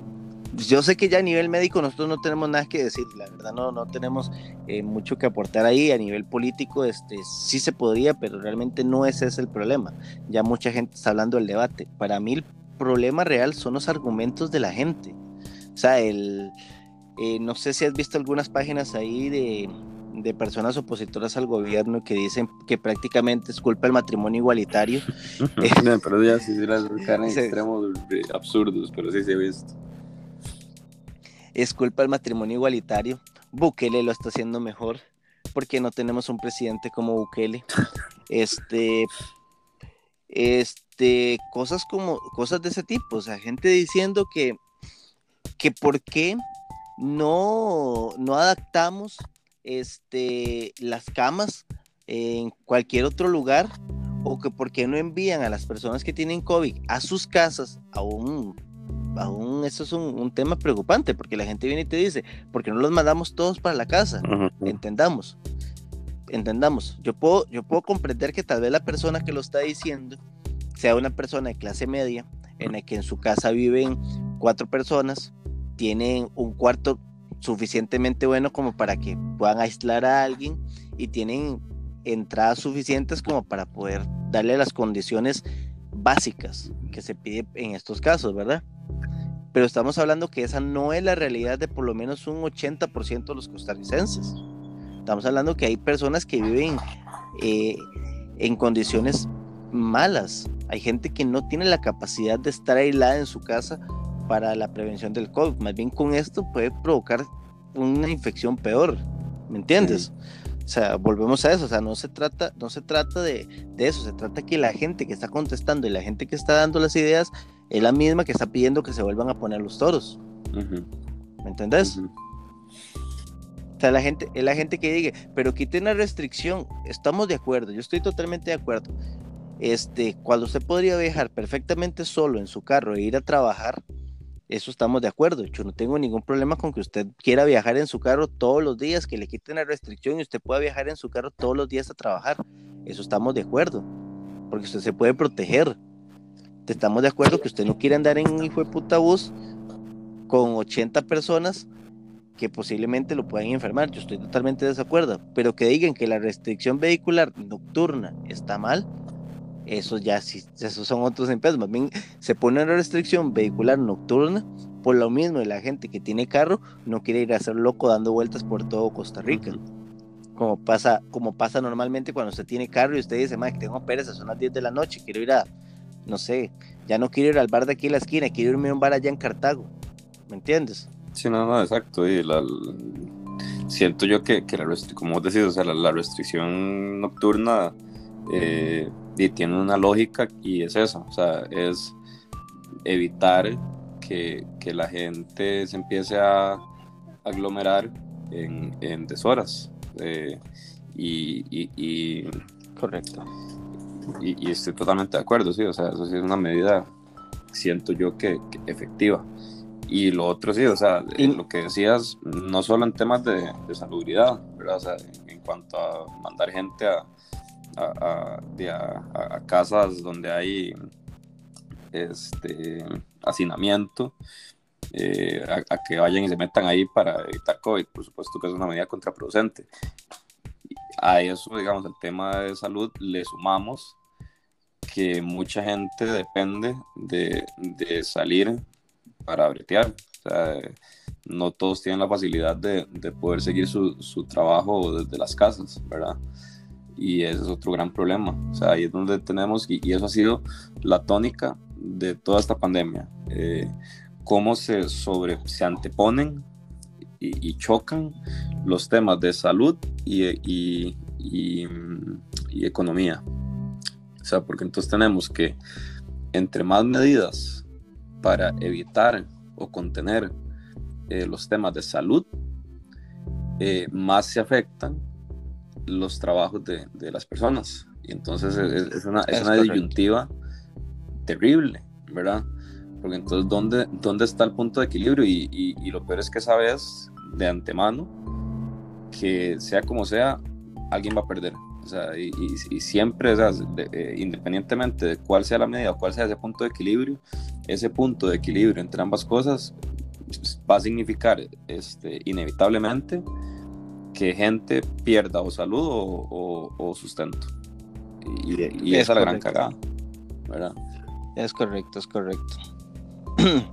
yo sé que ya a nivel médico nosotros no tenemos nada que decir, la verdad no, no tenemos eh, mucho que aportar ahí, a nivel político este, sí se podría, pero realmente no ese es el problema. Ya mucha gente está hablando del debate. Para mí el problema real son los argumentos de la gente. O sea, el, eh, no sé si has visto algunas páginas ahí de, de personas opositoras al gobierno que dicen que prácticamente es culpa del matrimonio igualitario. pero ya sí, las en extremos absurdos, pero sí se ha visto. Es culpa del matrimonio igualitario. Bukele lo está haciendo mejor porque no tenemos un presidente como Bukele. Este, este, cosas como, cosas de ese tipo, o sea, gente diciendo que, que por qué no, no adaptamos este, las camas en cualquier otro lugar o que por qué no envían a las personas que tienen COVID a sus casas, aún, aún eso es un, tema preocupante, porque la gente viene y te dice, ¿por qué no los mandamos todos para la casa? Entendamos, entendamos. Yo puedo, yo puedo comprender que tal vez la persona que lo está diciendo sea una persona de clase media, en la que en su casa viven cuatro personas, tienen un cuarto suficientemente bueno como para que puedan aislar a alguien y tienen entradas suficientes como para poder darle las condiciones básicas que se pide en estos casos, ¿verdad? Pero estamos hablando que esa no es la realidad de por lo menos un 80% de los costarricenses. Estamos hablando que hay personas que viven eh, en condiciones malas. Hay gente que no tiene la capacidad de estar aislada en su casa para la prevención del COVID. Más bien con esto puede provocar una infección peor, ¿me entiendes? O sea, volvemos a eso, o sea, no se trata, no se trata de, eso, se trata que la gente que está contestando y la gente que está dando las ideas es la misma que está pidiendo que se vuelvan a poner los toros. ¿Me entendés? O sea, la gente, es la gente que diga, pero quiten la restricción, estamos de acuerdo, yo estoy totalmente de acuerdo. Este, cuando usted podría viajar perfectamente solo en su carro e ir a trabajar, eso estamos de acuerdo. Yo no tengo ningún problema con que usted quiera viajar en su carro todos los días, que le quiten la restricción y usted pueda viajar en su carro todos los días a trabajar. Eso estamos de acuerdo. Porque usted se puede proteger. Estamos de acuerdo que usted no quiere andar en un hijo de puta bus con 80 personas que posiblemente lo puedan enfermar. Yo estoy totalmente de desacuerdo. Pero que digan que la restricción vehicular nocturna está mal, eso ya sí, esos son otros empresas. Más bien se pone una restricción vehicular nocturna por lo mismo de la gente que tiene carro no quiere ir a ser loco dando vueltas por todo Costa Rica. Como pasa, como pasa normalmente cuando usted tiene carro y usted dice, que tengo pereza, son las 10 de la noche, quiero ir a, no sé, ya no quiero ir al bar de aquí en la esquina, quiero irme a un bar allá en Cartago. ¿Me entiendes? Sí, no, no, exacto. Y la, siento yo que, que la como vos decís, o sea, la, restricción nocturna eh, y tiene una lógica y es eso, o sea, es evitar que, que la gente se empiece a aglomerar en, en deshoras. Eh, y, y, Correcto. Y, estoy totalmente de acuerdo, sí, o sea, eso sí es una medida, siento yo que, efectiva. Y lo otro sí, o sea, lo que decías, no solo en temas de, de salubridad, ¿verdad? O sea, en cuanto a mandar gente a, a, a, casas donde hay este hacinamiento, eh, a, que vayan y se metan ahí para evitar COVID, por supuesto que es una medida contraproducente. A eso, digamos, el tema de salud le sumamos que mucha gente depende de, de salir para bretear. O sea, no todos tienen la facilidad de, de poder seguir su, su, trabajo desde las casas, ¿verdad? Y ese es otro gran problema. O sea, ahí es donde tenemos, y, eso ha sido la tónica de toda esta pandemia. Eh, cómo se, sobre, se anteponen y, chocan los temas de salud y, y, y economía. O sea, porque entonces tenemos que, entre más medidas para evitar o contener eh, los temas de salud, eh, más se afectan los trabajos de, de las personas. Y entonces es, es una, es, es una disyuntiva terrible, ¿verdad? Porque entonces, ¿dónde, dónde está el punto de equilibrio? Y, y, y, lo peor es que sabes de antemano que sea como sea, alguien va a perder. O sea, y, y siempre, o sea, de, eh, independientemente de cuál sea la medida o cuál sea ese punto de equilibrio, ese punto de equilibrio entre ambas cosas va a significar este, inevitablemente que gente pierda o salud o, o, o sustento. Y, y esa es la gran cagada, ¿verdad? Es correcto, es correcto.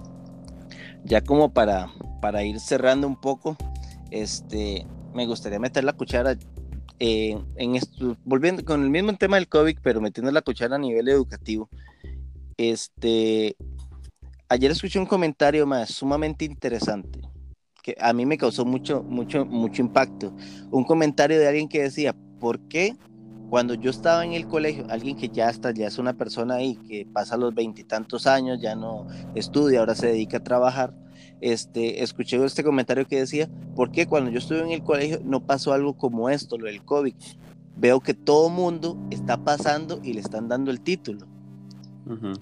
ya como para, para ir cerrando un poco, este, me gustaría meter la cuchara eh, en esto, volviendo con el mismo tema del COVID, pero metiendo la cuchara a nivel educativo. Este, ayer escuché un comentario más sumamente interesante que a mí me causó mucho, mucho, mucho impacto. Un comentario de alguien que decía, ¿por qué cuando yo estaba en el colegio, alguien que ya está, ya es una persona ahí, que pasa los veintitantos años, ya no estudia, ahora se dedica a trabajar, este, escuché este comentario que decía, ¿por qué cuando yo estuve en el colegio no pasó algo como esto, lo del COVID? Veo que todo mundo está pasando y le están dando el título. Uh -huh.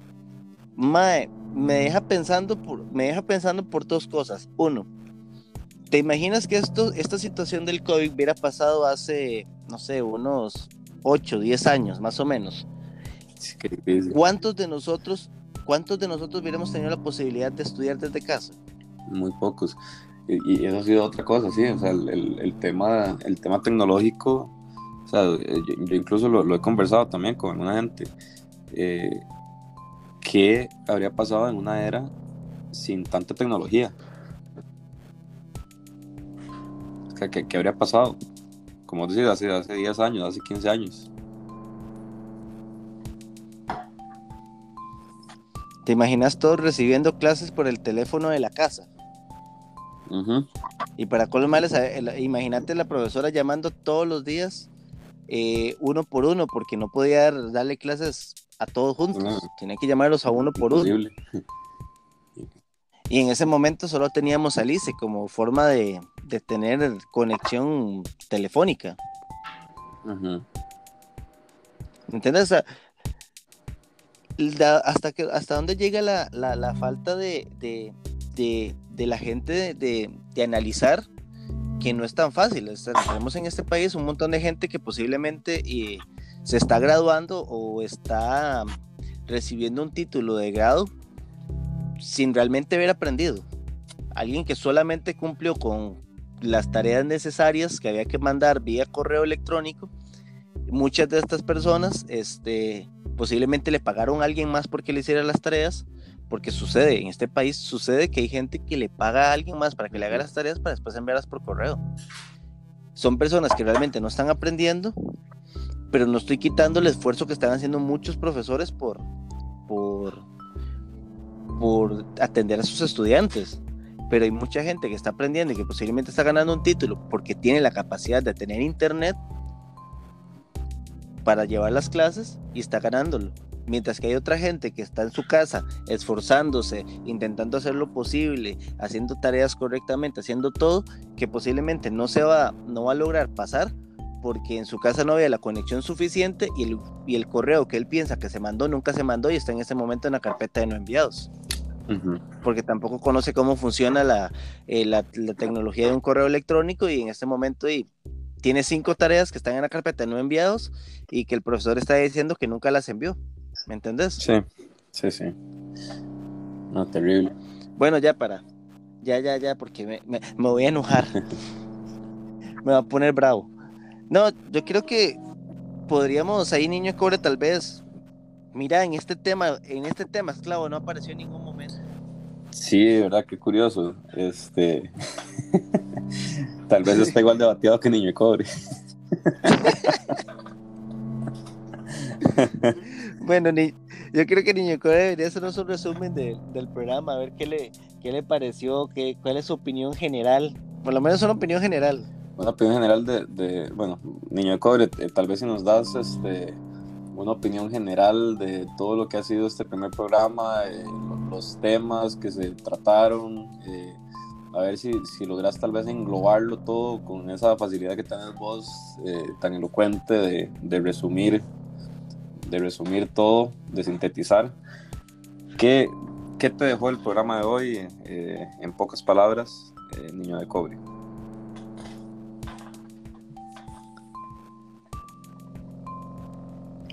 Mae, me deja pensando por, me deja pensando por dos cosas. Uno, ¿te imaginas que esto, esta situación del COVID hubiera pasado hace, no sé, unos 8, 10 años, más o menos? ¿Cuántos de nosotros, cuántos de nosotros hubiéramos tenido la posibilidad de estudiar desde casa? Muy pocos. Y, y eso ha sido otra cosa, sí. O sea, el, el, el tema, el tema tecnológico, o sea, yo, yo incluso lo, lo, he conversado también con una gente. Eh, ¿qué habría pasado en una era sin tanta tecnología? ¿Qué, qué, qué habría pasado? Como decir, hace, hace 10 años, hace 15 años. ¿Te imaginas todos recibiendo clases por el teléfono de la casa? Uh -huh. Y para colmarles, imagínate la profesora llamando todos los días, eh, uno por uno, porque no podía darle clases a todos juntos. Tenía que llamarlos a uno por Imposible. uno. Y en ese momento solo teníamos a Alice como forma de, de tener conexión telefónica. Uh -huh. ¿Entiendes? hasta, que, hasta dónde llega la, la, la falta de, de, de, de, la gente de, analizar que no es tan fácil. tenemos en este país un montón de gente que posiblemente eh, se está graduando o está recibiendo un título de grado sin realmente haber aprendido. Alguien que solamente cumplió con las tareas necesarias que había que mandar vía correo electrónico. Muchas de estas personas este, posiblemente le pagaron a alguien más porque le hiciera las tareas, porque sucede, en este país sucede que hay gente que le paga a alguien más para que le haga las tareas para después enviarlas por correo. Son personas que realmente no están aprendiendo, pero no estoy quitando el esfuerzo que están haciendo muchos profesores por, por, por atender a sus estudiantes. Pero hay mucha gente que está aprendiendo y que posiblemente está ganando un título porque tiene la capacidad de tener internet para llevar las clases y está ganándolo. Mientras que hay otra gente que está en su casa esforzándose, intentando hacer lo posible, haciendo tareas correctamente, haciendo todo, que posiblemente no se va, no va a lograr pasar porque en su casa no había la conexión suficiente y el, y el correo que él piensa que se mandó nunca se mandó y está en ese momento en la carpeta de no enviados. Uh -huh. Porque tampoco conoce cómo funciona la, eh, la, la, tecnología de un correo electrónico y en este momento y tiene cinco tareas que están en la carpeta no enviados y que el profesor está diciendo que nunca las envió. ¿Me entendés? Sí, sí, sí. No, terrible. Bueno, ya para. Ya, ya, ya, porque me, me, me voy a enojar. me va a poner bravo. No, yo creo que podríamos, ahí niño cobre tal vez. Mira, en este tema, en este tema, esclavo, no apareció en ningún momento. Sí, de verdad, qué curioso. Este. Tal vez está igual de bateado que Niño de Cobre. bueno, ni, yo creo que Niño de Cobre debería hacernos un resumen de, del programa, a ver qué le, qué le pareció, qué, cuál es su opinión general. Por lo menos una opinión general. Una opinión general de, de bueno, Niño de Cobre, eh, tal vez si nos das este, una opinión general de todo lo que ha sido este primer programa, eh, los temas que se trataron, eh, a ver si, si logras tal vez englobarlo todo con esa facilidad que tenés vos eh, tan elocuente de, de, resumir, de resumir todo, de sintetizar. ¿Qué, qué te dejó el programa de hoy en pocas palabras, Niño de Cobre?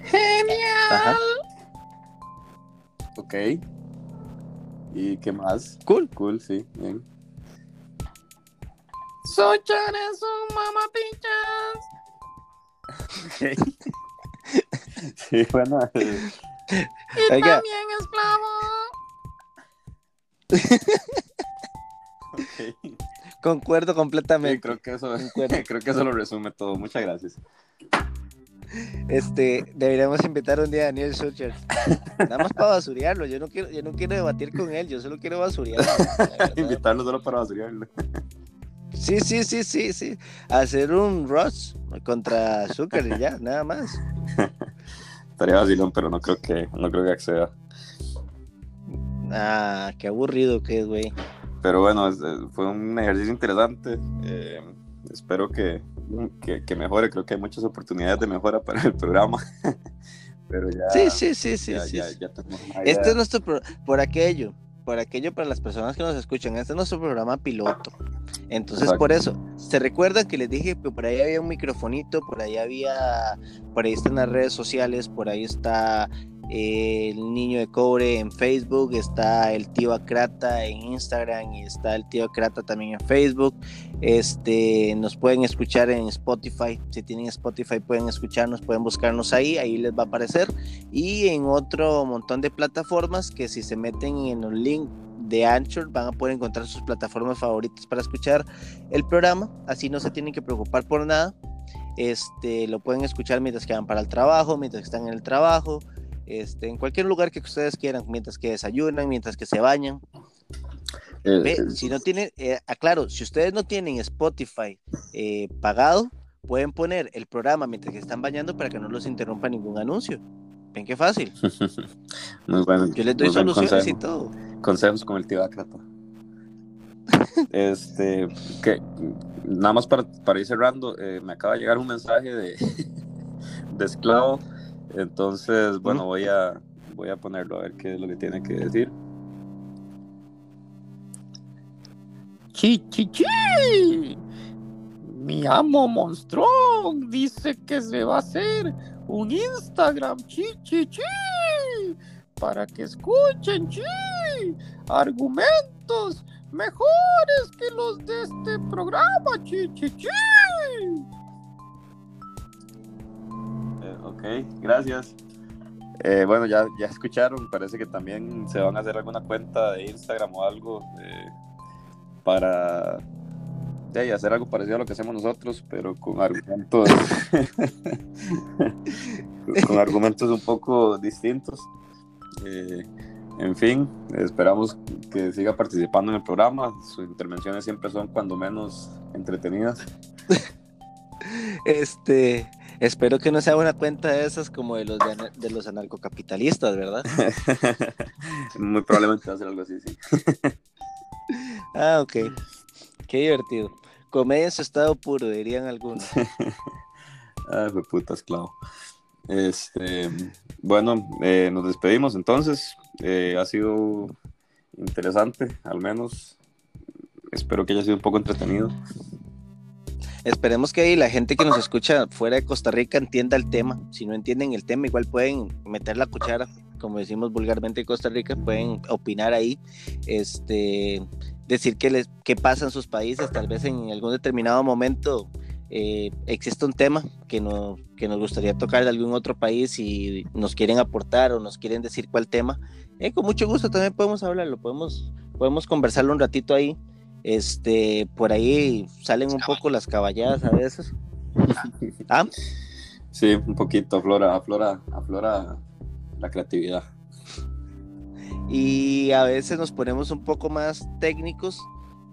Genial. Ajá. Ok. ¿Y qué más? Cool. Cool, sí, bien. Es un mamapichas. Ok. sí, bueno. y Oiga. también esclavo. okay. Concuerdo completamente. Sí, creo que eso, creo que eso lo resume todo. Muchas gracias. Este, deberíamos invitar un día a Daniel Sucher. Nada más para basurearlo. Yo no quiero, yo no quiero debatir con él, yo solo quiero basurearlo. Invitarlo solo para basurearlo. Sí, sí, sí, sí, sí. Hacer un Ross contra Zucker y ya, nada más. Estaría vacilón, pero no creo que, no creo que acceda. Ah, qué aburrido que es, güey. Pero bueno, fue un ejercicio interesante. Eh, espero que, que, mejore. Creo que hay muchas oportunidades de mejora para el programa. Pero ya. Sí, sí, sí, sí. sí. este es nuestro. por aquello. Por aquello para las personas que nos escuchan. Este es nuestro programa piloto. Entonces, por eso. Se recuerdan que les dije que por ahí había un microfonito. Por ahí había. Por ahí están las redes sociales. Por ahí está el niño de cobre en Facebook, está el tío Acrata en Instagram y está el tío Acrata también en Facebook. Este, nos pueden escuchar en Spotify, si tienen Spotify pueden escucharnos, pueden buscarnos ahí, ahí les va a aparecer y en otro montón de plataformas que si se meten en un link de Anchor van a poder encontrar sus plataformas favoritas para escuchar el programa, así no se tienen que preocupar por nada. Este, lo pueden escuchar mientras que van para el trabajo, mientras están en el trabajo, este, en cualquier lugar que ustedes quieran, mientras que desayunan, mientras que se bañan. Eh, eh, si no tienen, eh, aclaro, si ustedes no tienen Spotify pagado, pueden poner el programa mientras que están bañando para que no los interrumpa ningún anuncio. Ven qué fácil. muy bueno. Yo les doy soluciones y todo. Consejos con el tío Acrata. este, que nada más para, para ir cerrando, me acaba de llegar un mensaje de, de esclavo entonces, bueno, voy a voy a ponerlo a ver qué es lo que tiene que decir. Chi, chi, chi. Mi amo monstruón dice que se va a hacer un Instagram, chi, chi, chi, para que escuchen, chi, argumentos mejores que los de este programa, chi, Ok, gracias. Eh, bueno, ya, ya escucharon, parece que también se van a hacer alguna cuenta de Instagram o algo eh, para hacer algo parecido a lo que hacemos nosotros, pero con argumentos con argumentos un poco distintos. Eh, en fin, esperamos que siga participando en el programa. Sus intervenciones siempre son cuando menos entretenidas. Este, Espero que no sea una cuenta de esas como de los, de, los anarcocapitalistas, ¿verdad? Muy probablemente va a ser algo así, sí. ah, ok. Qué divertido. Comedia en su estado puro, dirían algunos. ah, fue puta esclavo. Este, bueno, eh, nos despedimos entonces. Eh, ha sido interesante, al menos. Espero que haya sido un poco entretenido. Esperemos que ahí la gente que nos escucha fuera de Costa Rica entienda el tema. Si no entienden el tema, igual pueden meter la cuchara, como decimos vulgarmente en Costa Rica, pueden opinar ahí, este, decir qué, les, qué pasa en sus países, tal vez en algún determinado momento eh, existe un tema que, no, que nos gustaría tocar de algún otro país y nos quieren aportar o nos quieren decir cuál tema, eh, con mucho gusto también podemos hablarlo, podemos podemos conversarlo un ratito ahí. Este, por ahí salen un poco las caballadas a veces. ¿Ah? Sí, un poquito, aflora, aflora, aflora la creatividad. Y a veces nos ponemos un poco más técnicos,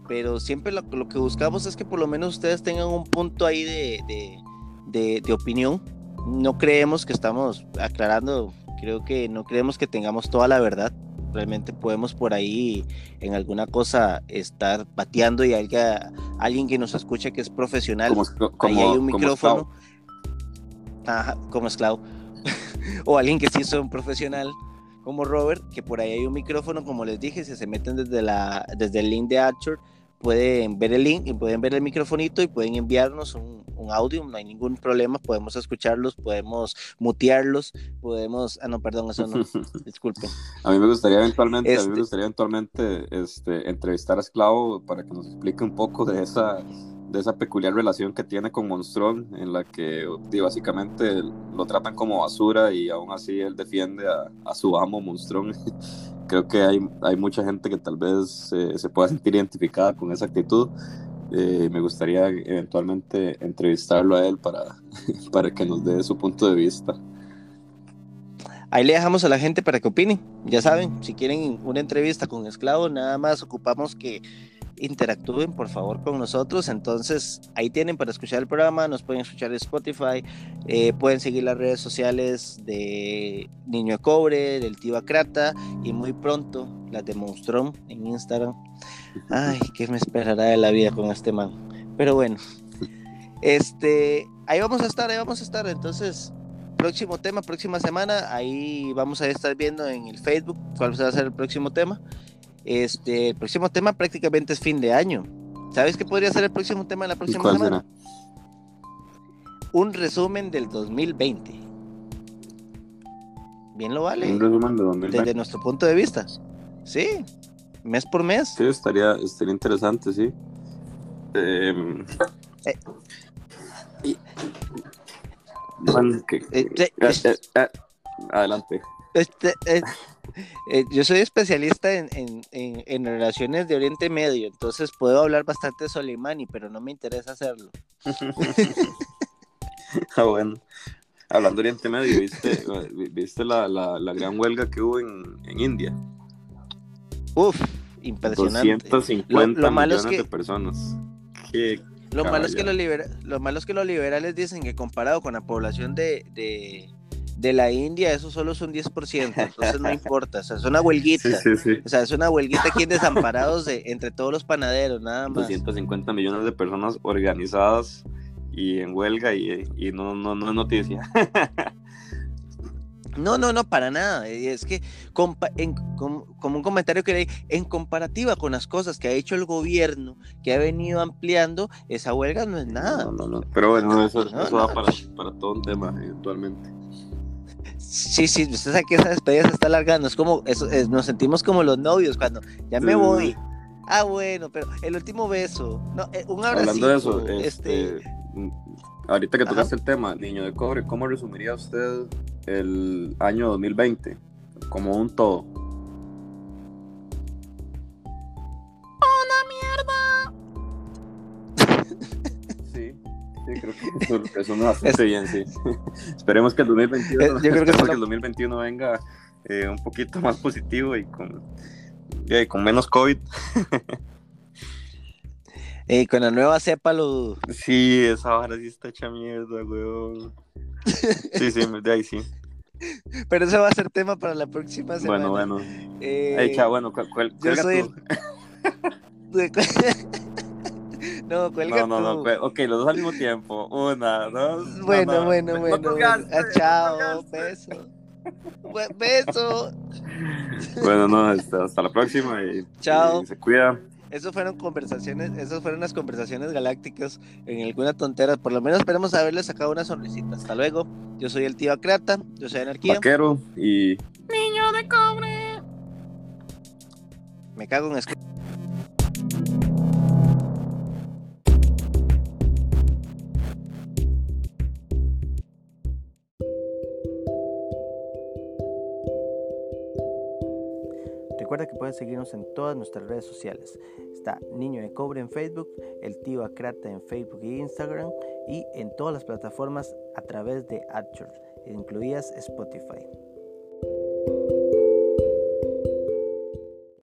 pero siempre lo, que buscamos es que por lo menos ustedes tengan un punto ahí de, de opinión. No creemos que estamos aclarando, creo que no creemos que tengamos toda la verdad realmente podemos por ahí en alguna cosa estar pateando y alguien, alguien que nos escuche que es profesional, ahí hay un micrófono, como esclavo, o alguien que sí es un profesional como Robert, que por ahí hay un micrófono, como les dije, si se meten desde, la, desde el link de Archer, pueden ver el link y pueden ver el microfonito y pueden enviarnos un, un, audio, no hay ningún problema, podemos escucharlos, podemos mutearlos, podemos, ah no, perdón, eso no, disculpen. A mí me gustaría eventualmente, a mí me este gustaría eventualmente este, entrevistar a Esclavo para que nos explique un poco de esa de esa peculiar relación que tiene con Monstrón, en la que básicamente lo tratan como basura y aún así él defiende a, a su amo Monstrón. Creo que hay, hay mucha gente que tal vez eh, se pueda sentir identificada con esa actitud. Eh, me gustaría eventualmente entrevistarlo a él para, para que nos dé su punto de vista. Ahí le dejamos a la gente para que opine. Ya saben, si quieren una entrevista con Esclavo, nada más ocupamos que interactúen por favor con nosotros. Entonces ahí tienen para escuchar el programa, nos pueden escuchar en Spotify, eh, pueden seguir las redes sociales de Niño de Cobre, del Tío Acrata y muy pronto las de Monstrum en Instagram. Ay, ¿qué me esperará de la vida con este man? Pero bueno, este, ahí vamos a estar, ahí vamos a estar. Entonces, próximo tema, próxima semana, ahí vamos a estar viendo en el Facebook cuál va a ser el próximo tema. Este, el próximo tema prácticamente es fin de año. ¿Sabes qué podría ser el próximo tema de la próxima semana? Un resumen del 2020. Bien lo vale. Un resumen de 2020. Desde nuestro punto de vista. Sí, mes por mes. Sí, estaría, estaría interesante, sí. Em, eh. Eh, eh, adelante. Este, eh, yo soy especialista en, en, relaciones de Oriente Medio, entonces puedo hablar bastante de Soleimani, pero no me interesa hacerlo. ah, bueno. Hablando de Oriente Medio, ¿viste, ¿viste la, la, la gran huelga que hubo en, en India? Uf, impresionante. 250 lo, millones de personas. lo malo, es que los lo malo es que los liberales dicen que comparado con la población de, de de la India eso solo es un 10%, entonces no importa, o sea, es una huelguita, o sea, es una huelguita aquí en desamparados de, entre todos los panaderos, nada más. 250 millones de personas organizadas y en huelga y, no, no, no es noticia. No, no, no, para nada. Es que como un comentario que leí, en comparativa con las cosas que ha hecho el gobierno, que ha venido ampliando, esa huelga no es nada. No, no, no. Pero bueno, eso, eso va para, para todo un tema eventualmente. Sí, sí, usted sabe que esa despedida se está alargando. Es como, eso, nos sentimos como los novios cuando ya me voy. Ah, bueno, pero el último beso. No, eh, un abrazo. Hablando de eso, este, este ahorita que tocaste el tema, niño de cobre, ¿cómo resumiría usted el año 2020? Como un todo. Eso, no bastante bien, sí. Esperemos que el 2021, eh, yo creo que, el 2021 venga eh, un poquito más positivo y con, con menos COVID. Y con la nueva cepa lo... Sí, esa vara sí está hecha mierda, weón. Sí, sí, de ahí sí. Pero eso va a ser tema para la próxima semana. Bueno, bueno. Eh, bueno, ¿cuál, yo soy No, cuelga No, no, no. Ok, los dos al mismo tiempo. Una, dos. Bueno, bueno, bueno. Ah, chao, beso. beso. Bueno, no, hasta, la próxima y, chao. se cuida. Esas fueron conversaciones, esas fueron las conversaciones galácticas en alguna tontera. Por lo menos esperemos haberles sacado una sonrisita. Hasta luego. Yo soy el tío Acrata, yo soy Anarquía. Vaquero y. Niño de cobre. Me cago en Recuerda que pueden seguirnos en todas nuestras redes sociales. Está Niño de Cobre en Facebook, El Tío Acrata en Facebook e Instagram y en todas las plataformas a través de AdChurch, incluidas Spotify.